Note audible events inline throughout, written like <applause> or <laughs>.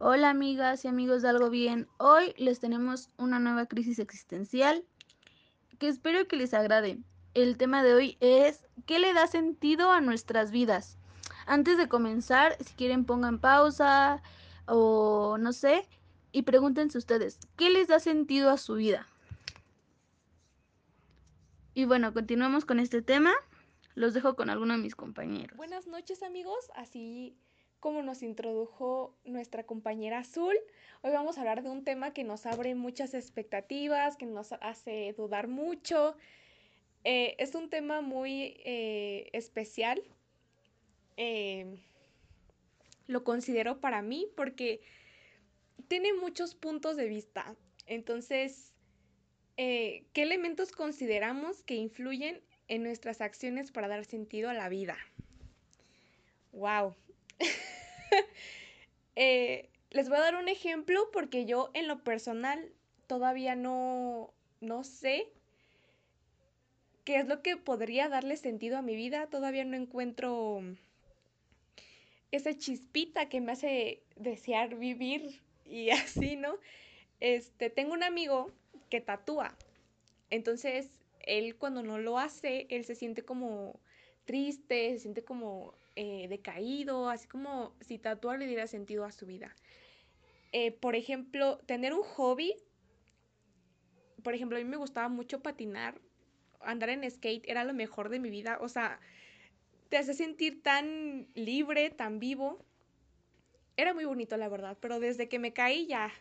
Hola amigas y amigos de Algo Bien. Hoy les tenemos una nueva crisis existencial que espero que les agrade. El tema de hoy es ¿qué le da sentido a nuestras vidas? Antes de comenzar, si quieren pongan pausa o no sé y pregúntense ustedes, ¿qué les da sentido a su vida? Y bueno, continuamos con este tema. Los dejo con alguno de mis compañeros. Buenas noches amigos, así como nos introdujo nuestra compañera Azul, hoy vamos a hablar de un tema que nos abre muchas expectativas, que nos hace dudar mucho. Eh, es un tema muy eh, especial. Eh, lo considero para mí porque tiene muchos puntos de vista. Entonces, ¿qué elementos consideramos que influyen en nuestras acciones para dar sentido a la vida? ¡Wow! <laughs> <laughs> Eh, les voy a dar un ejemplo porque yo en lo personal todavía no, no sé qué es lo que podría darle sentido a mi vida. Todavía no encuentro esa chispita que me hace desear vivir y <laughs> así, ¿no? Este, tengo un amigo que tatúa. Entonces, él cuando no lo hace, él se siente como triste, se siente como eh, decaído, así como si tatuar le diera sentido a su vida. Eh, por ejemplo, tener un hobby. Por ejemplo, a mí me gustaba mucho patinar, andar en skate era lo mejor de mi vida. O sea, te hace sentir tan libre, tan vivo. Era muy bonito, la verdad, pero desde que me caí ya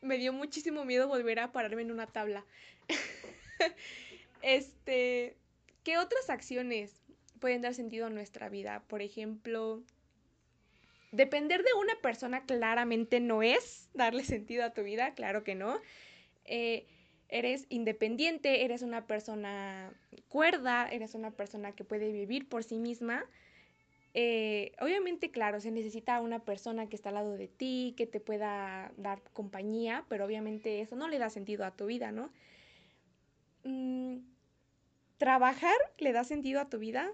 me dio muchísimo miedo volver a pararme en una tabla. <laughs> este, ¿qué otras acciones? Pueden dar sentido a nuestra vida. Por ejemplo, depender de una persona claramente no es darle sentido a tu vida, claro que no. Eh, eres independiente, eres una persona cuerda, eres una persona que puede vivir por sí misma. Eh, obviamente, claro, se necesita una persona que está al lado de ti, que te pueda dar compañía, pero obviamente eso no le da sentido a tu vida, ¿no? Mm, ¿Trabajar le da sentido a tu vida?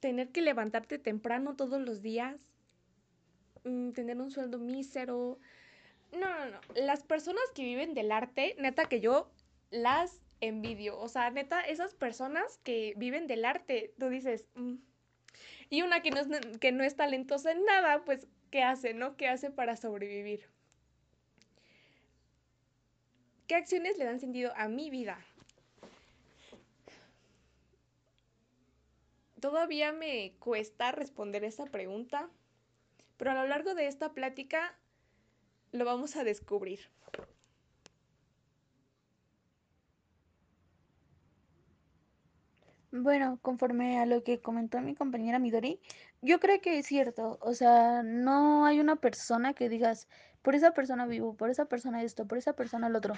Tener que levantarte temprano todos los días, mm, tener un sueldo mísero. No, no, no. Las personas que viven del arte, neta que yo las envidio. O sea, neta, esas personas que viven del arte, tú dices, mm". y una que no, es, que no es talentosa en nada, pues, ¿qué hace, no? ¿Qué hace para sobrevivir? ¿Qué acciones le dan sentido a mi vida? Todavía me cuesta responder esa pregunta, pero a lo largo de esta plática lo vamos a descubrir. Bueno, conforme a lo que comentó mi compañera Midori, yo creo que es cierto, o sea, no hay una persona que digas, por esa persona vivo, por esa persona esto, por esa persona el otro.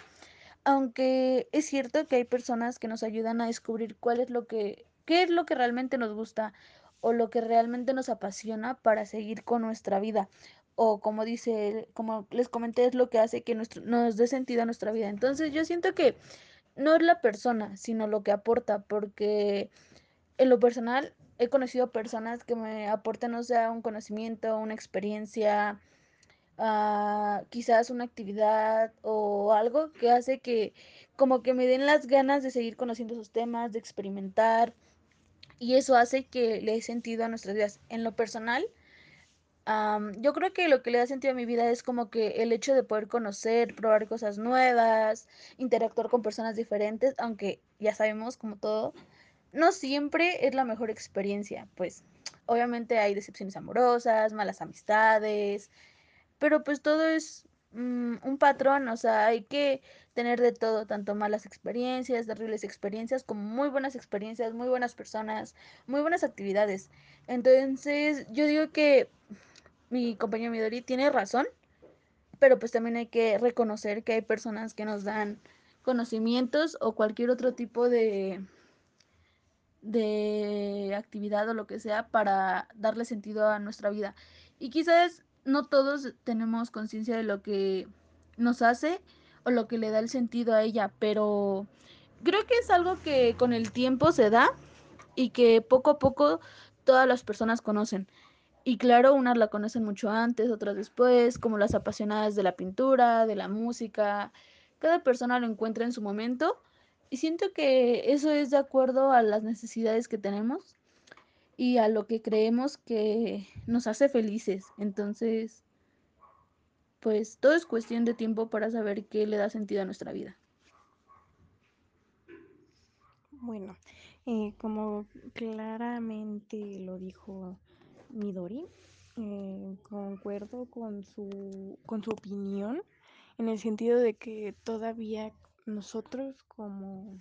Aunque es cierto que hay personas que nos ayudan a descubrir cuál es lo que qué es lo que realmente nos gusta o lo que realmente nos apasiona para seguir con nuestra vida. O como dice, como les comenté, es lo que hace que nuestro, nos dé sentido a nuestra vida. Entonces yo siento que no es la persona, sino lo que aporta, porque en lo personal he conocido personas que me aportan, o sea, un conocimiento, una experiencia, uh, quizás una actividad o algo que hace que como que me den las ganas de seguir conociendo sus temas, de experimentar, y eso hace que le dé sentido a nuestras vidas. En lo personal, yo creo que lo que le da sentido a mi vida es como que el hecho de poder conocer, probar cosas nuevas, interactuar con personas diferentes, aunque ya sabemos como todo, no siempre es la mejor experiencia, pues obviamente hay decepciones amorosas, malas amistades, pero pues todo es un patrón, o sea, hay que tener de todo, tanto malas experiencias, terribles experiencias, como muy buenas experiencias, muy buenas personas, muy buenas actividades. Entonces, yo digo que mi compañero Midori tiene razón, pero pues también hay que reconocer que hay personas que nos dan conocimientos o cualquier otro tipo de de actividad o lo que sea para darle sentido a nuestra vida. Y quizás no todos tenemos conciencia de lo que nos hace o lo que le da el sentido a ella, pero creo que es algo que con el tiempo se da y que poco a poco todas las personas conocen. Y claro, unas la conocen mucho antes, otras después, como las apasionadas de la pintura, de la música. Cada persona lo encuentra en su momento y siento que eso es de acuerdo a las necesidades que tenemos y a lo que creemos que nos hace felices. Entonces, pues todo es cuestión de tiempo para saber qué le da sentido a nuestra vida. Bueno, eh, como claramente lo dijo Midori, eh, concuerdo con su, con su opinión en el sentido de que todavía nosotros como,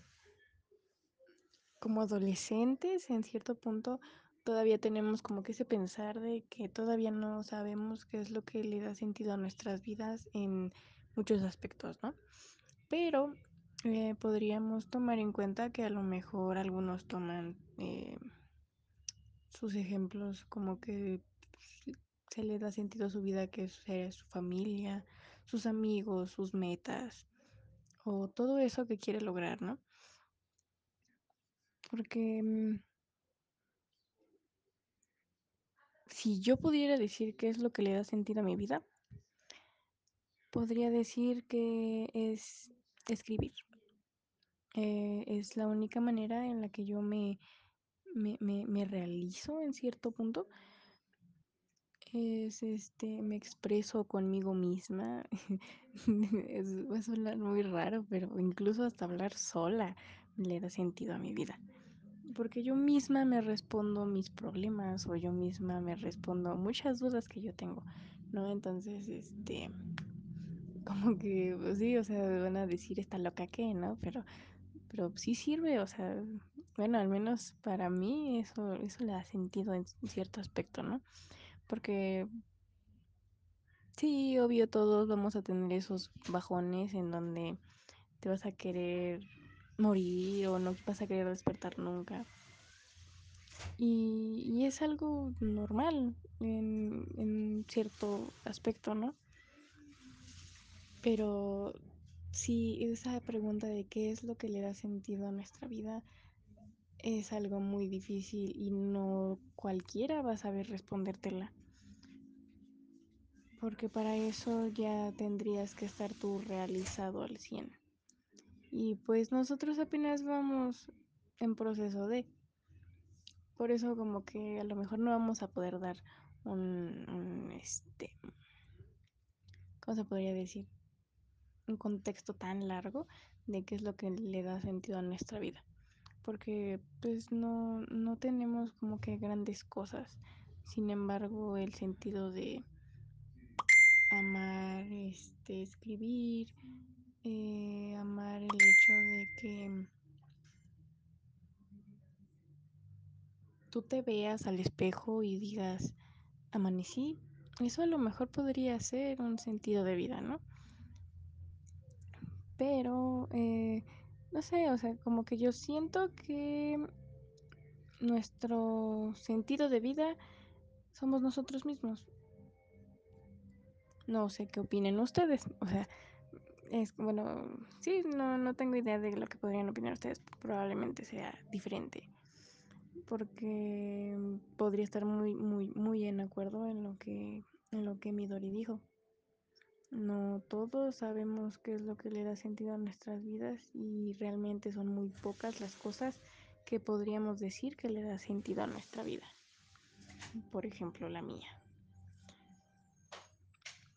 como adolescentes en cierto punto todavía tenemos como que ese pensar de que todavía no sabemos qué es lo que le da sentido a nuestras vidas en muchos aspectos, ¿no? Pero eh, podríamos tomar en cuenta que a lo mejor algunos toman eh, sus ejemplos como que se le da sentido a su vida, que es su familia, sus amigos, sus metas o todo eso que quiere lograr, ¿no? Porque mm, si yo pudiera decir qué es lo que le da sentido a mi vida, podría decir que es escribir. Eh, es la única manera en la que yo me, me, me, realizo en cierto punto. Es este, me expreso conmigo misma. <laughs> es, va a sonar muy raro, pero incluso hasta hablar sola le da sentido a mi vida. Porque yo misma me respondo mis problemas o yo misma me respondo muchas dudas que yo tengo, ¿no? Entonces, este, <laughs> como que, pues sí, o sea, van a decir esta loca que, ¿no? Pero, pero sí sirve, o sea, bueno, al menos para mí eso, eso le da sentido en cierto aspecto, ¿no? Porque sí, obvio, todos vamos a tener esos bajones en donde te vas a querer morir o no vas a querer despertar nunca. Y, y es algo normal en, cierto aspecto, ¿no? Pero sí, esa pregunta de qué es lo que le da sentido a nuestra vida es algo muy difícil y no cualquiera va a saber respondértela. Porque para eso ya tendrías que estar tú realizado al 100. Y pues nosotros apenas vamos en proceso de... Por eso como que a lo mejor no vamos a poder dar un, este... ¿Cómo se podría decir? Un contexto tan largo de qué es lo que le da sentido a nuestra vida. Porque pues no, no tenemos como que grandes cosas. Sin embargo, el sentido de amar, este, escribir, eh, amar el hecho de que tú te veas al espejo y digas, amanecí, eso a lo mejor podría ser un sentido de vida, ¿no? Pero, eh, no sé, o sea, como que yo siento que nuestro sentido de vida somos nosotros mismos. No sé qué opinen ustedes, o sea, es bueno, sí, no, no tengo idea de lo que podrían opinar ustedes, probablemente sea diferente porque podría estar muy, muy, muy en acuerdo en lo que, en lo que Midori dijo. No todos sabemos qué es lo que le da sentido a nuestras vidas y realmente son muy pocas las cosas que podríamos decir que le da sentido a nuestra vida. Por ejemplo, la mía.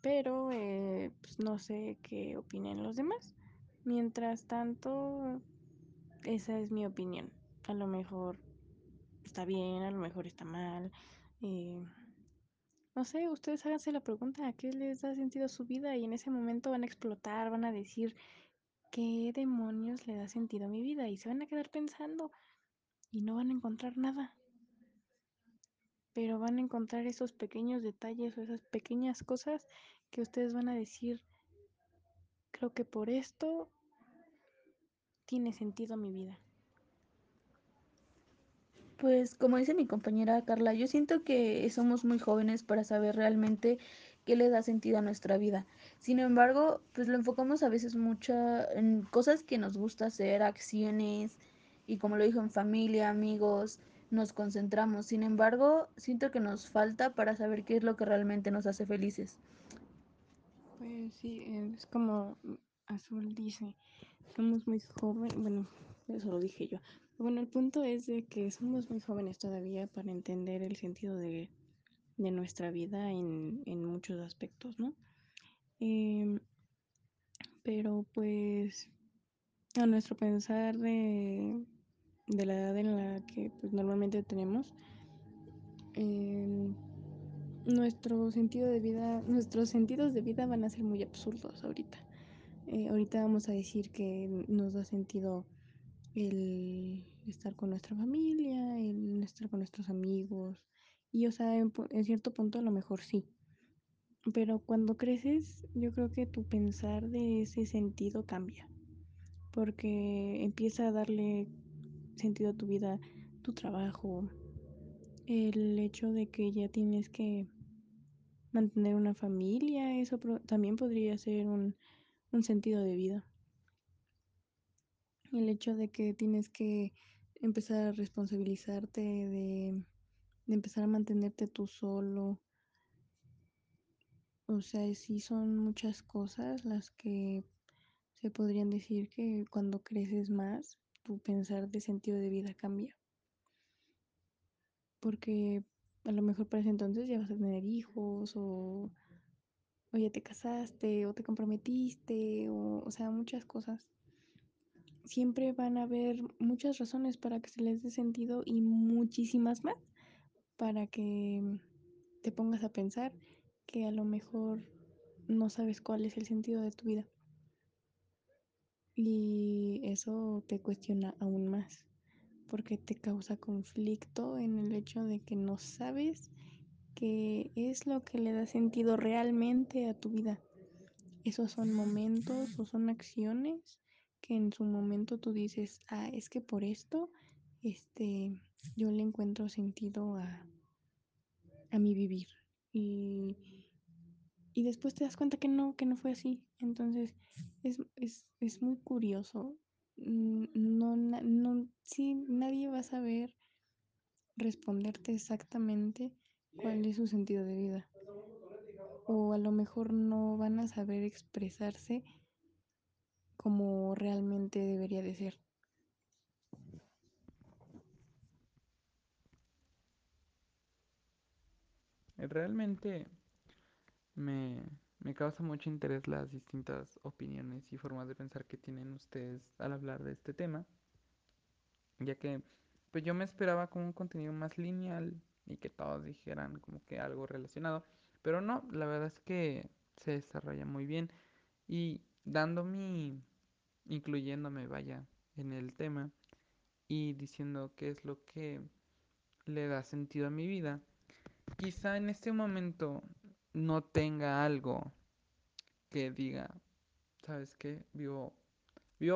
Pero eh, pues no sé qué opinen los demás. Mientras tanto, esa es mi opinión. A lo mejor está bien, a lo mejor está mal. Eh, no sé, ustedes háganse la pregunta, ¿a qué les da sentido su vida? Y en ese momento van a explotar, van a decir, ¿qué demonios le da sentido a mi vida? Y se van a quedar pensando y no van a encontrar nada. Pero van a encontrar esos pequeños detalles o esas pequeñas cosas que ustedes van a decir, creo que por esto tiene sentido mi vida. Pues como dice mi compañera Carla, yo siento que somos muy jóvenes para saber realmente qué le da sentido a nuestra vida. Sin embargo, pues lo enfocamos a veces mucho en cosas que nos gusta hacer, acciones, y como lo dijo, en familia, amigos, nos concentramos. Sin embargo, siento que nos falta para saber qué es lo que realmente nos hace felices. Pues sí, es como Azul dice, somos muy jóvenes, bueno, eso lo dije yo. Bueno, el punto es de que somos muy jóvenes todavía para entender el sentido de, de nuestra vida en, en, muchos aspectos, ¿no? Eh, pero pues a nuestro pensar de, de, la edad en la que pues, normalmente tenemos, eh, nuestro sentido de vida, nuestros sentidos de vida van a ser muy absurdos ahorita. Eh, ahorita vamos a decir que nos da sentido el estar con nuestra familia, el estar con nuestros amigos. Y, o sea, en, en, cierto punto a lo mejor sí. Pero cuando creces, yo creo que tu pensar de ese sentido cambia. Porque empieza a darle sentido a tu vida, tu trabajo, el hecho de que ya tienes que mantener una familia, eso también podría ser un, un sentido de vida. El hecho de que tienes que empezar a responsabilizarte, de, de empezar a mantenerte tú solo. O sea, sí son muchas cosas las que se podrían decir que cuando creces más, tu pensar de sentido de vida cambia. Porque a lo mejor para ese entonces ya vas a tener hijos o, o ya te casaste o te comprometiste o, o sea, muchas cosas siempre van a haber muchas razones para que se les dé sentido y muchísimas más para que te pongas a pensar que a lo mejor no sabes cuál es el sentido de tu vida. Y eso te cuestiona aún más, porque te causa conflicto en el hecho de que no sabes qué es lo que le da sentido realmente a tu vida. Esos son momentos o son acciones que en su momento tú dices, ah, es que por esto, este, yo le encuentro sentido a, a mi vivir. Y, y después te das cuenta que no, que no fue así. Entonces, es, es, es muy curioso. No, no, sí, nadie va a saber responderte exactamente cuál es su sentido de vida. O a lo mejor no van a saber expresarse como realmente debería de ser. Realmente me, me, causa mucho interés las distintas opiniones y formas de pensar que tienen ustedes al hablar de este tema, ya que pues yo me esperaba como un contenido más lineal y que todos dijeran como que algo relacionado, pero no, la verdad es que se desarrolla muy bien y dando mi, incluyéndome, vaya, en el tema y diciendo qué es lo que le da sentido a mi vida. Quizá en este momento no tenga algo que diga, ¿sabes qué? Vivo,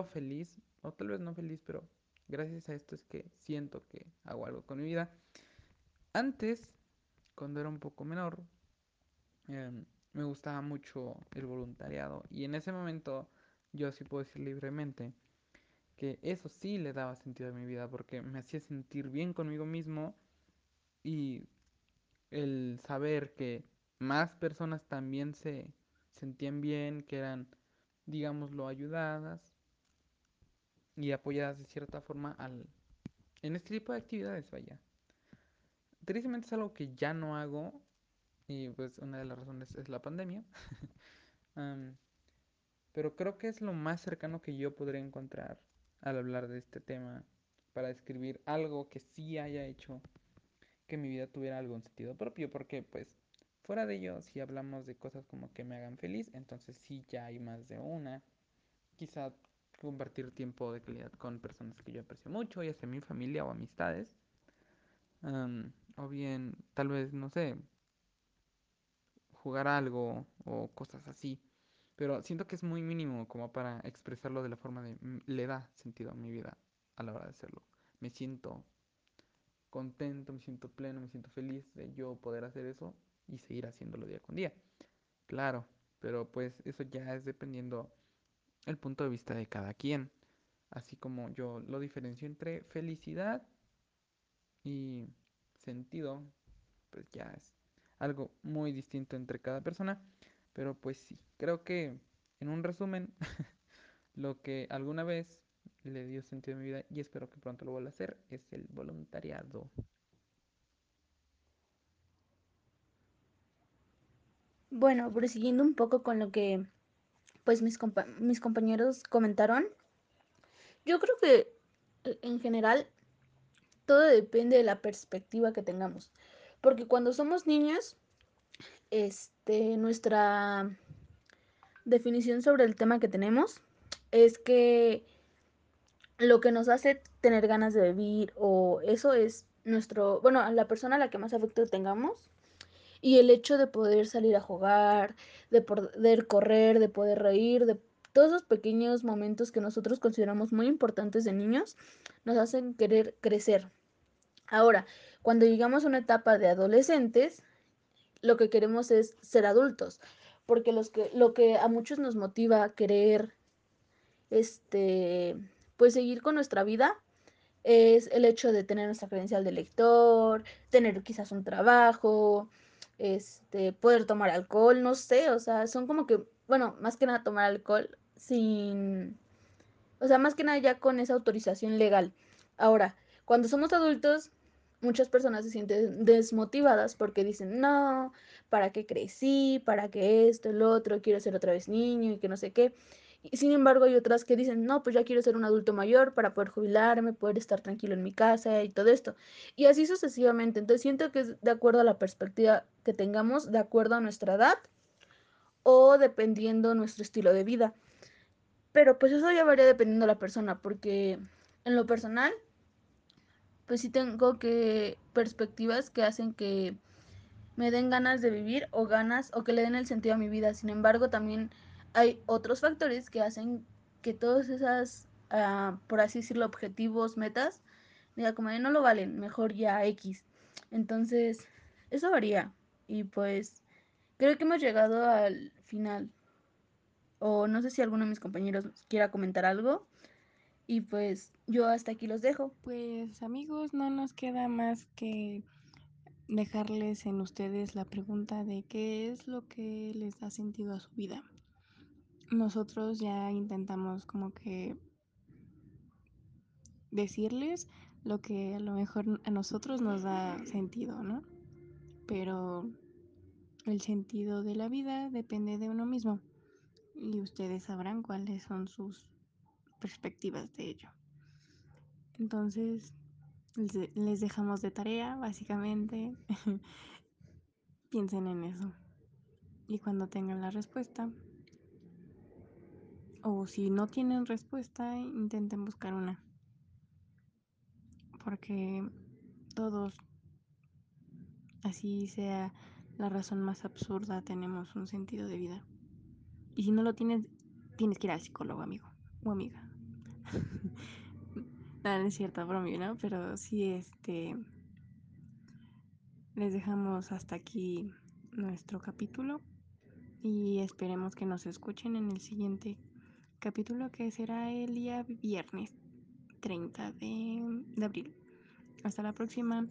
feliz, o tal vez no feliz, pero gracias a esto es que siento que hago algo con mi vida. Antes, cuando era un poco menor, eh, me gustaba mucho el voluntariado y en ese momento yo sí puedo decir libremente que eso sí le daba sentido a mi vida porque me hacía sentir bien conmigo mismo y el saber que más personas también se sentían bien, que eran, digámoslo, ayudadas y apoyadas de cierta forma al, en este tipo de actividades, vaya. Tristemente es algo que ya no hago y pues una de las razones es la pandemia. <laughs> um, pero creo que es lo más cercano que yo podría encontrar al hablar de este tema para describir algo que sí haya hecho que mi vida tuviera algún sentido propio, porque pues fuera de ello, si hablamos de cosas como que me hagan feliz, entonces sí ya hay más de una. Quizá compartir tiempo de calidad con personas que yo aprecio mucho, ya sea mi familia o amistades. Um, o bien, tal vez, no sé, jugar algo o cosas así. Pero siento que es muy mínimo como para expresarlo de la forma de le da sentido a mi vida a la hora de hacerlo. Me siento contento, me siento pleno, me siento feliz de yo poder hacer eso y seguir haciéndolo día con día. Claro, pero pues eso ya es dependiendo el punto de vista de cada quien. Así como yo lo diferencio entre felicidad y sentido, pues ya es algo muy distinto entre cada persona. Pero pues sí, creo que en un resumen, <laughs> lo que alguna vez le dio sentido a mi vida y espero que pronto lo vuelva a hacer es el voluntariado. Bueno, prosiguiendo un poco con lo que pues mis, compa mis compañeros comentaron, yo creo que eh, en general todo depende de la perspectiva que tengamos. Porque cuando somos niños, este, nuestra definición sobre el tema que tenemos es que lo que nos hace tener ganas de vivir o eso es nuestro, bueno, la persona a la que más afecto tengamos y el hecho de poder salir a jugar, de poder correr, de poder reír, de todos esos pequeños momentos que nosotros consideramos muy importantes de niños, nos hacen querer crecer. Ahora, cuando llegamos a una etapa de adolescentes, lo que queremos es ser adultos, porque los que, lo que a muchos nos motiva a querer, este, pues seguir con nuestra vida es el hecho de tener nuestra credencial de lector, tener quizás un trabajo, este, poder tomar alcohol, no sé, o sea, son como que, bueno, más que nada tomar alcohol sin, o sea, más que nada ya con esa autorización legal. Ahora, cuando somos adultos, muchas personas se sienten desmotivadas porque dicen, no, ¿para qué crecí? ¿Para qué esto, el otro? Quiero ser otra vez niño y que no sé qué. Sin embargo, hay otras que dicen, no, pues ya quiero ser un adulto mayor para poder jubilarme, poder estar tranquilo en mi casa y todo esto. Y así sucesivamente. Entonces siento que es de acuerdo a la perspectiva que tengamos, de acuerdo a nuestra edad o dependiendo nuestro estilo de vida. Pero pues eso ya varía dependiendo de la persona, porque en lo personal, pues sí tengo que perspectivas que hacen que me den ganas de vivir o ganas o que le den el sentido a mi vida. Sin embargo, también hay otros factores que hacen que todas esas, uh, por así decirlo, objetivos, metas, diga como no lo valen, mejor ya X. Entonces, eso varía. Y pues creo que hemos llegado al final. O no sé si alguno de mis compañeros quiera comentar algo. Y pues yo hasta aquí los dejo. Pues amigos, no nos queda más que dejarles en ustedes la pregunta de qué es lo que les da sentido a su vida. Nosotros ya intentamos como que decirles lo que a lo mejor a nosotros nos da sentido, ¿no? Pero el sentido de la vida depende de uno mismo y ustedes sabrán cuáles son sus perspectivas de ello. Entonces, les dejamos de tarea, básicamente. <laughs> Piensen en eso. Y cuando tengan la respuesta, o si no tienen respuesta, intenten buscar una. Porque todos, así sea la razón más absurda, tenemos un sentido de vida. Y si no lo tienes, tienes que ir al psicólogo, amigo o amiga. <laughs> no, no es cierto, bromio, ¿no? Pero sí, este. Les dejamos hasta aquí nuestro capítulo y esperemos que nos escuchen en el siguiente capítulo que será el día viernes 30 de, de abril. Hasta la próxima.